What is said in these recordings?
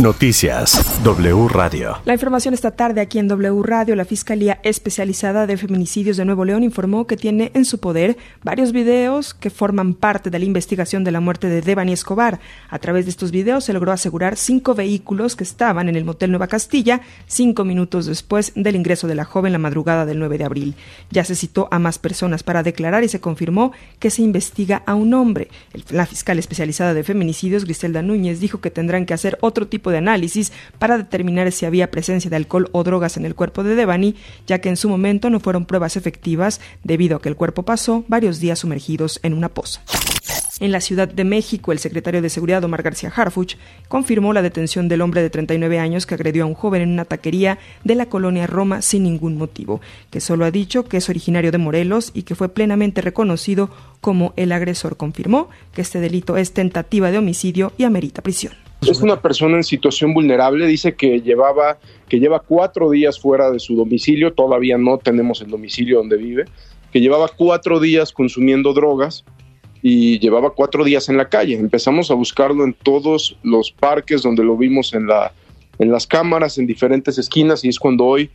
Noticias W Radio. La información esta tarde aquí en W Radio. La Fiscalía Especializada de Feminicidios de Nuevo León informó que tiene en su poder varios videos que forman parte de la investigación de la muerte de Devani Escobar. A través de estos videos se logró asegurar cinco vehículos que estaban en el motel Nueva Castilla cinco minutos después del ingreso de la joven la madrugada del 9 de abril. Ya se citó a más personas para declarar y se confirmó que se investiga a un hombre. La fiscal especializada de feminicidios, Griselda Núñez, dijo que tendrán que hacer otro tipo de análisis para determinar si había presencia de alcohol o drogas en el cuerpo de Devani, ya que en su momento no fueron pruebas efectivas debido a que el cuerpo pasó varios días sumergidos en una poza. En la Ciudad de México, el secretario de Seguridad Omar García Harfuch confirmó la detención del hombre de 39 años que agredió a un joven en una taquería de la colonia Roma sin ningún motivo, que solo ha dicho que es originario de Morelos y que fue plenamente reconocido como el agresor. Confirmó que este delito es tentativa de homicidio y amerita prisión. Es una persona en situación vulnerable, dice que llevaba, que lleva cuatro días fuera de su domicilio, todavía no tenemos el domicilio donde vive, que llevaba cuatro días consumiendo drogas y llevaba cuatro días en la calle. Empezamos a buscarlo en todos los parques donde lo vimos en, la, en las cámaras, en diferentes esquinas, y es cuando hoy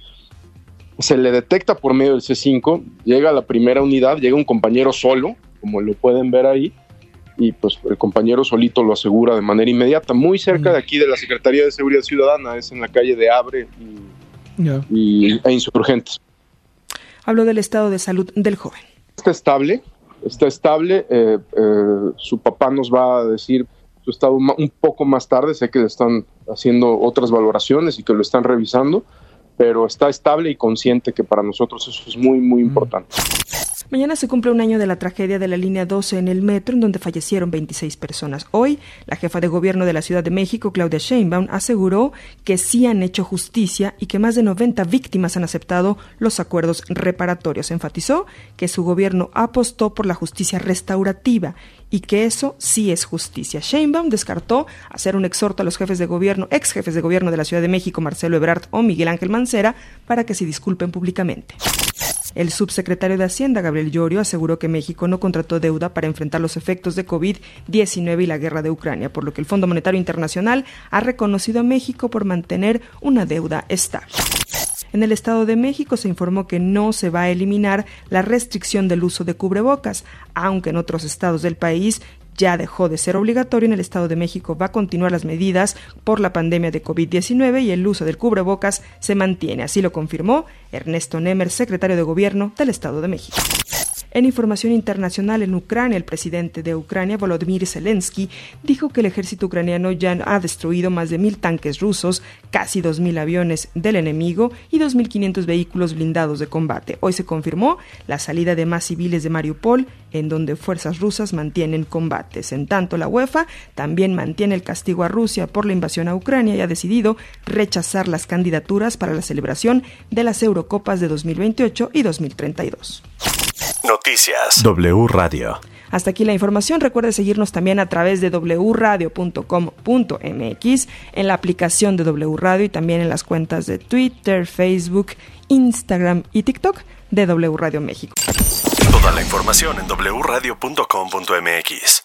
se le detecta por medio del C5, llega la primera unidad, llega un compañero solo, como lo pueden ver ahí, y pues el compañero solito lo asegura de manera inmediata, muy cerca de aquí de la Secretaría de Seguridad Ciudadana, es en la calle de Abre y, e Insurgentes. Habló del estado de salud del joven. Está estable, está estable, eh, eh, su papá nos va a decir su estado un poco más tarde, sé que le están haciendo otras valoraciones y que lo están revisando, pero está estable y consciente que para nosotros eso es muy, muy importante. Mañana se cumple un año de la tragedia de la línea 12 en el metro, en donde fallecieron 26 personas. Hoy, la jefa de gobierno de la Ciudad de México, Claudia Sheinbaum, aseguró que sí han hecho justicia y que más de 90 víctimas han aceptado los acuerdos reparatorios. Enfatizó que su gobierno apostó por la justicia restaurativa y que eso sí es justicia. Sheinbaum descartó hacer un exhorto a los jefes de gobierno, ex jefes de gobierno de la Ciudad de México, Marcelo Ebrard o Miguel Ángel Mancera, para que se disculpen públicamente. El subsecretario de Hacienda, Gabriel Llorio, aseguró que México no contrató deuda para enfrentar los efectos de COVID-19 y la guerra de Ucrania, por lo que el Fondo Monetario Internacional ha reconocido a México por mantener una deuda estable. En el Estado de México se informó que no se va a eliminar la restricción del uso de cubrebocas, aunque en otros estados del país ya dejó de ser obligatorio. En el Estado de México va a continuar las medidas por la pandemia de COVID-19 y el uso del cubrebocas se mantiene. Así lo confirmó Ernesto Nemer, secretario de Gobierno del Estado de México. En información internacional en Ucrania, el presidente de Ucrania, Volodymyr Zelensky, dijo que el ejército ucraniano ya ha destruido más de mil tanques rusos, casi dos mil aviones del enemigo y 2.500 vehículos blindados de combate. Hoy se confirmó la salida de más civiles de Mariupol, en donde fuerzas rusas mantienen combates. En tanto, la UEFA también mantiene el castigo a Rusia por la invasión a Ucrania y ha decidido rechazar las candidaturas para la celebración de las Eurocopas de 2028 y 2032. Noticias W Radio. Hasta aquí la información. Recuerde seguirnos también a través de wradio.com.mx, en la aplicación de W Radio y también en las cuentas de Twitter, Facebook, Instagram y TikTok de W Radio México. Toda la información en wradio.com.mx.